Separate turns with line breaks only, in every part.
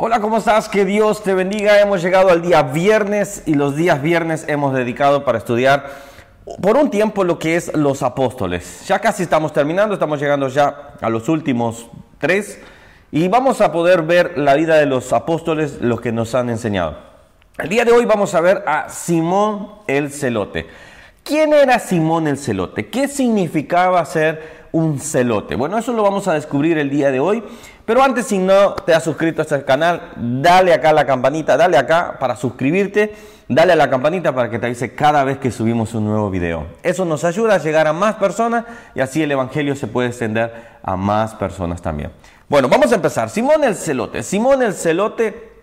Hola, ¿cómo estás? Que Dios te bendiga. Hemos llegado al día viernes y los días viernes hemos dedicado para estudiar por un tiempo lo que es los apóstoles. Ya casi estamos terminando, estamos llegando ya a los últimos tres y vamos a poder ver la vida de los apóstoles, los que nos han enseñado. El día de hoy vamos a ver a Simón el Celote. ¿Quién era Simón el Celote? ¿Qué significaba ser un celote? Bueno, eso lo vamos a descubrir el día de hoy. Pero antes, si no te has suscrito a este canal, dale acá a la campanita, dale acá para suscribirte, dale a la campanita para que te avise cada vez que subimos un nuevo video. Eso nos ayuda a llegar a más personas y así el Evangelio se puede extender a más personas también. Bueno, vamos a empezar. Simón el Celote. Simón el Celote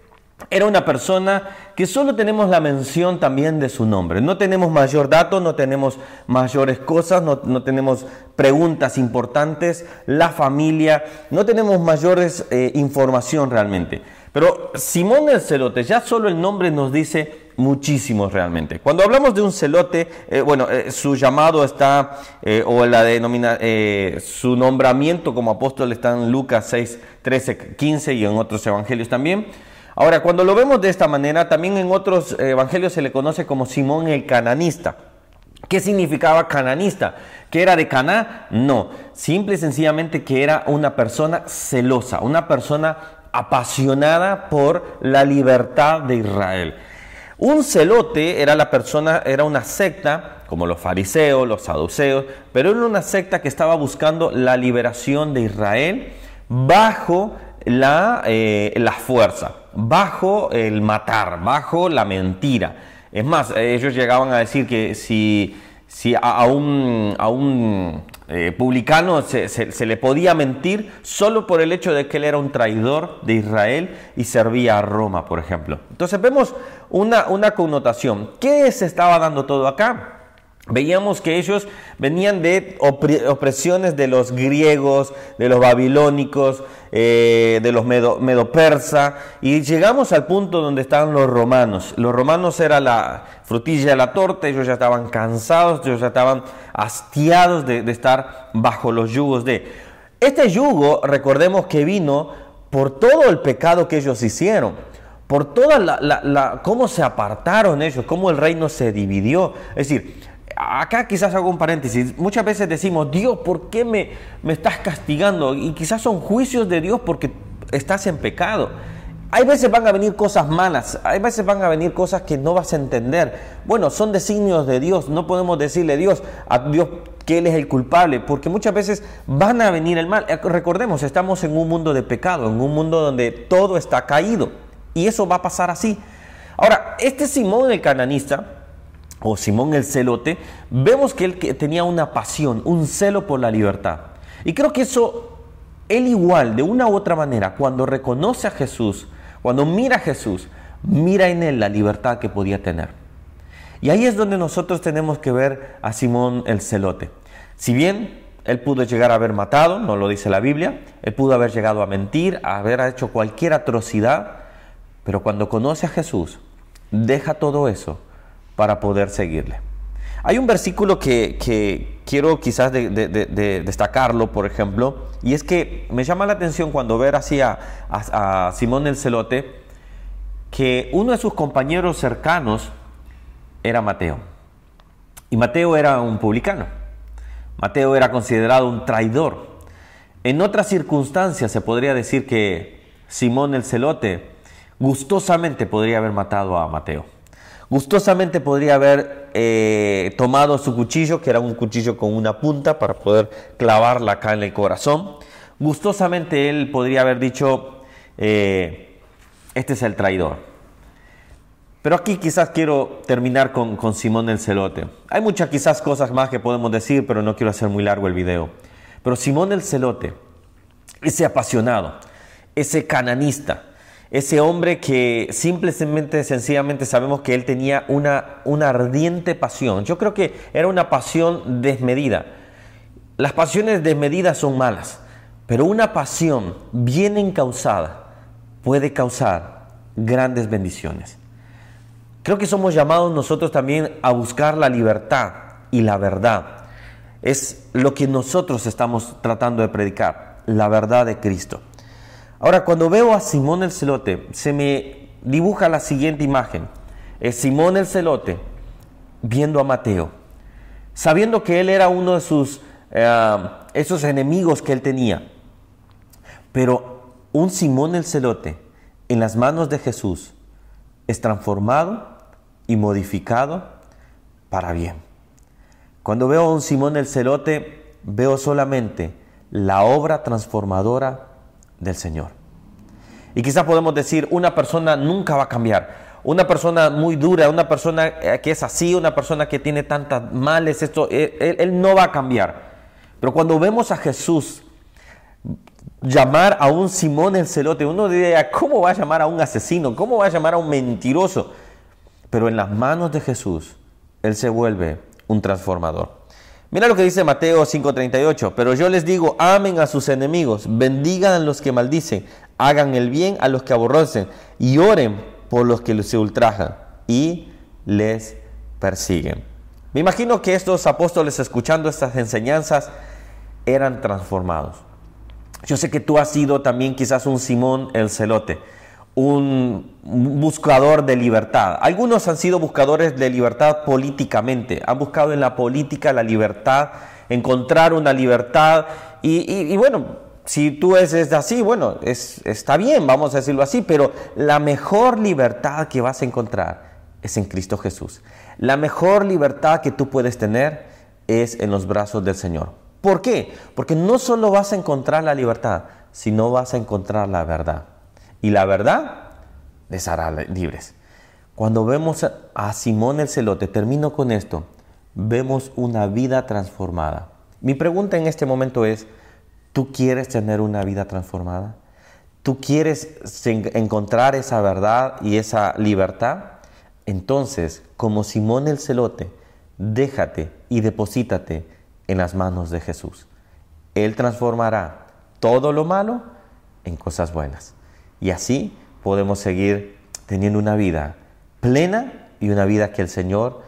era una persona que solo tenemos la mención también de su nombre. No tenemos mayor dato, no tenemos mayores cosas, no, tenemos preguntas importantes, la familia, no tenemos mayores eh, información realmente. Pero Simón el Celote, ya solo el nombre nos dice muchísimo realmente. Cuando hablamos de un celote, eh, bueno, eh, su llamado está, o la denomina, su nombramiento como apóstol está en Lucas 6, 13, 15 y en otros evangelios también. Ahora, cuando lo vemos de esta manera, también en otros evangelios se le conoce como Simón el cananista. ¿Qué significaba cananista? ¿Que era de Caná? No, simple y sencillamente que era una persona celosa, una persona apasionada por la libertad de Israel. Un celote era la persona, era una secta, como los fariseos, los saduceos, pero era una secta que estaba buscando la liberación de Israel bajo la, eh, la fuerza bajo el matar, bajo la mentira. Es más, ellos llegaban a decir que si, si a, un, a un eh, publicano se, le podía mentir solo por el hecho de que él era un traidor de Israel y servía a Roma, por ejemplo. Entonces vemos una, una connotación. ¿Qué se estaba dando todo acá? Veíamos que ellos venían de opresiones de los griegos, de los babilónicos, eh, de los medo, y llegamos al punto donde estaban los romanos. Los romanos era la frutilla de la torta, ellos ya estaban cansados, ellos ya estaban hastiados de, estar bajo los yugos de... Este yugo, recordemos que vino por todo el pecado que ellos hicieron por toda la, cómo se apartaron ellos, cómo el reino se dividió. Es decir, acá quizás hago un paréntesis. Muchas veces decimos, Dios, ¿por qué me, me estás castigando? Y quizás son juicios de Dios porque estás en pecado. Hay veces van a venir cosas malas, hay veces van a venir cosas que no vas a entender. Bueno, son designios de Dios, no podemos decirle Dios, a Dios que Él es el culpable, porque muchas veces van a venir el mal. Eh, recordemos, estamos en un mundo de pecado, en un mundo donde todo está caído, y eso va a pasar así. Ahora, este Simón el cananista, o Simón el Celote, vemos que él tenía una pasión, un celo por la libertad. Y creo que eso, él igual, de una u otra manera, cuando reconoce a Jesús, cuando mira a Jesús, mira en él la libertad que podía tener. Y ahí es donde nosotros tenemos que ver a Simón el Celote. Si bien él pudo llegar a haber matado, no lo dice la Biblia, él pudo haber llegado a mentir, a haber hecho cualquier atrocidad, pero cuando conoce a Jesús, deja todo eso para poder seguirle. Hay un versículo que, quiero quizás destacarlo, por ejemplo, y es que me llama la atención cuando ver así a, a, Simón el Celote, que uno de sus compañeros cercanos era Mateo. Y Mateo era un publicano. Mateo era considerado un traidor. En otras circunstancias se podría decir que Simón el Celote gustosamente podría haber matado a Mateo. Gustosamente podría haber eh, tomado su cuchillo, que era un cuchillo con una punta para poder clavarla acá en el corazón. Gustosamente él podría haber dicho, eh, este es el traidor. Pero aquí quizás quiero terminar con, con Simón el Celote. Hay muchas quizás cosas más que podemos decir, pero no quiero hacer muy largo el video. Pero Simón el Celote, ese apasionado, ese cananista, ese hombre que simplemente, sencillamente sabemos que él tenía una, ardiente pasión. Yo creo que era una pasión desmedida. Las pasiones desmedidas son malas, pero una pasión bien encausada puede causar grandes bendiciones. Creo que somos llamados nosotros también a buscar la libertad y la verdad. Es lo que nosotros estamos tratando de predicar, la verdad de Cristo. Ahora, cuando veo a Simón el celote, se me dibuja la siguiente imagen. Es Simón el celote viendo a Mateo, sabiendo que él era uno de sus eh, esos enemigos que él tenía. Pero un Simón el celote en las manos de Jesús es transformado y modificado para bien. Cuando veo a un Simón el celote, veo solamente la obra transformadora del Señor. Y quizás podemos decir, una persona nunca va a cambiar. Una persona muy dura, una persona eh, que es así, una persona que tiene tantas males, esto, él, él no va a cambiar. Pero cuando vemos a Jesús llamar a un Simón el celote, uno diría, ¿cómo va a llamar a un asesino? ¿Cómo va a llamar a un mentiroso? Pero en las manos de Jesús, Él se vuelve un transformador. Mira lo que dice Mateo 5:38, pero yo les digo, amen a sus enemigos, bendigan a los que maldicen, hagan el bien a los que aborrecen y oren por los que se ultrajan y les persiguen. Me imagino que estos apóstoles escuchando estas enseñanzas eran transformados. Yo sé que tú has sido también quizás un Simón el celote, un buscador de libertad. Algunos han sido buscadores de libertad políticamente, han buscado en la política la libertad, encontrar una libertad y, bueno, si tú es, así, bueno, es, está bien, vamos a decirlo así, pero la mejor libertad que vas a encontrar es en Cristo Jesús. La mejor libertad que tú puedes tener es en los brazos del Señor. ¿Por qué? Porque no solo vas a encontrar la libertad, sino vas a encontrar la verdad. Y la verdad les hará libres. Cuando vemos a Simón el celote, termino con esto, vemos una vida transformada. Mi pregunta en este momento es, ¿tú quieres tener una vida transformada? ¿Tú quieres encontrar esa verdad y esa libertad? Entonces, como Simón el celote, déjate y deposítate en las manos de Jesús. Él transformará todo lo malo en cosas buenas. Y así podemos seguir teniendo una vida plena y una vida que el Señor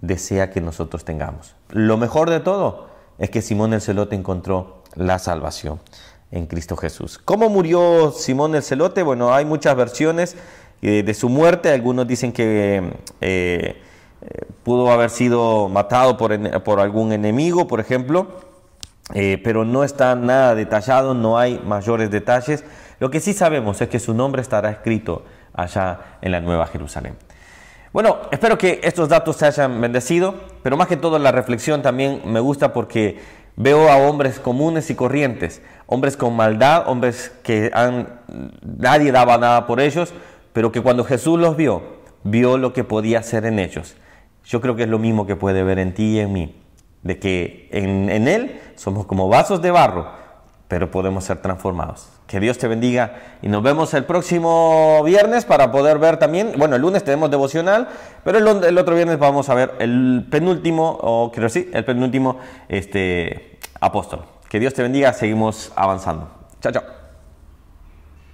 desea que nosotros tengamos. Lo mejor de todo es que Simón el Celote encontró la salvación en Cristo Jesús. ¿Cómo murió Simón el Celote? Bueno, hay muchas versiones eh, de su muerte. Algunos dicen que eh, pudo haber sido matado por, por algún enemigo, por ejemplo, eh, pero no está nada detallado, no hay mayores detalles. Lo que sí sabemos es que su nombre estará escrito allá en la Nueva Jerusalén. Bueno, espero que estos datos se hayan bendecido, pero más que todo la reflexión también me gusta porque veo a hombres comunes y corrientes, hombres con maldad, hombres que han, nadie daba nada por ellos, pero que cuando Jesús los vio, vio lo que podía hacer en ellos yo creo que es lo mismo que puede ver en ti y en mí, de que en, Él somos como vasos de barro, pero podemos ser transformados. Que Dios te bendiga y nos vemos el próximo viernes para poder ver también, bueno, el lunes tenemos devocional, pero el, otro viernes vamos a ver el penúltimo, o quiero decir, el penúltimo este, apóstol. Que Dios te bendiga, seguimos avanzando. Chao, chao.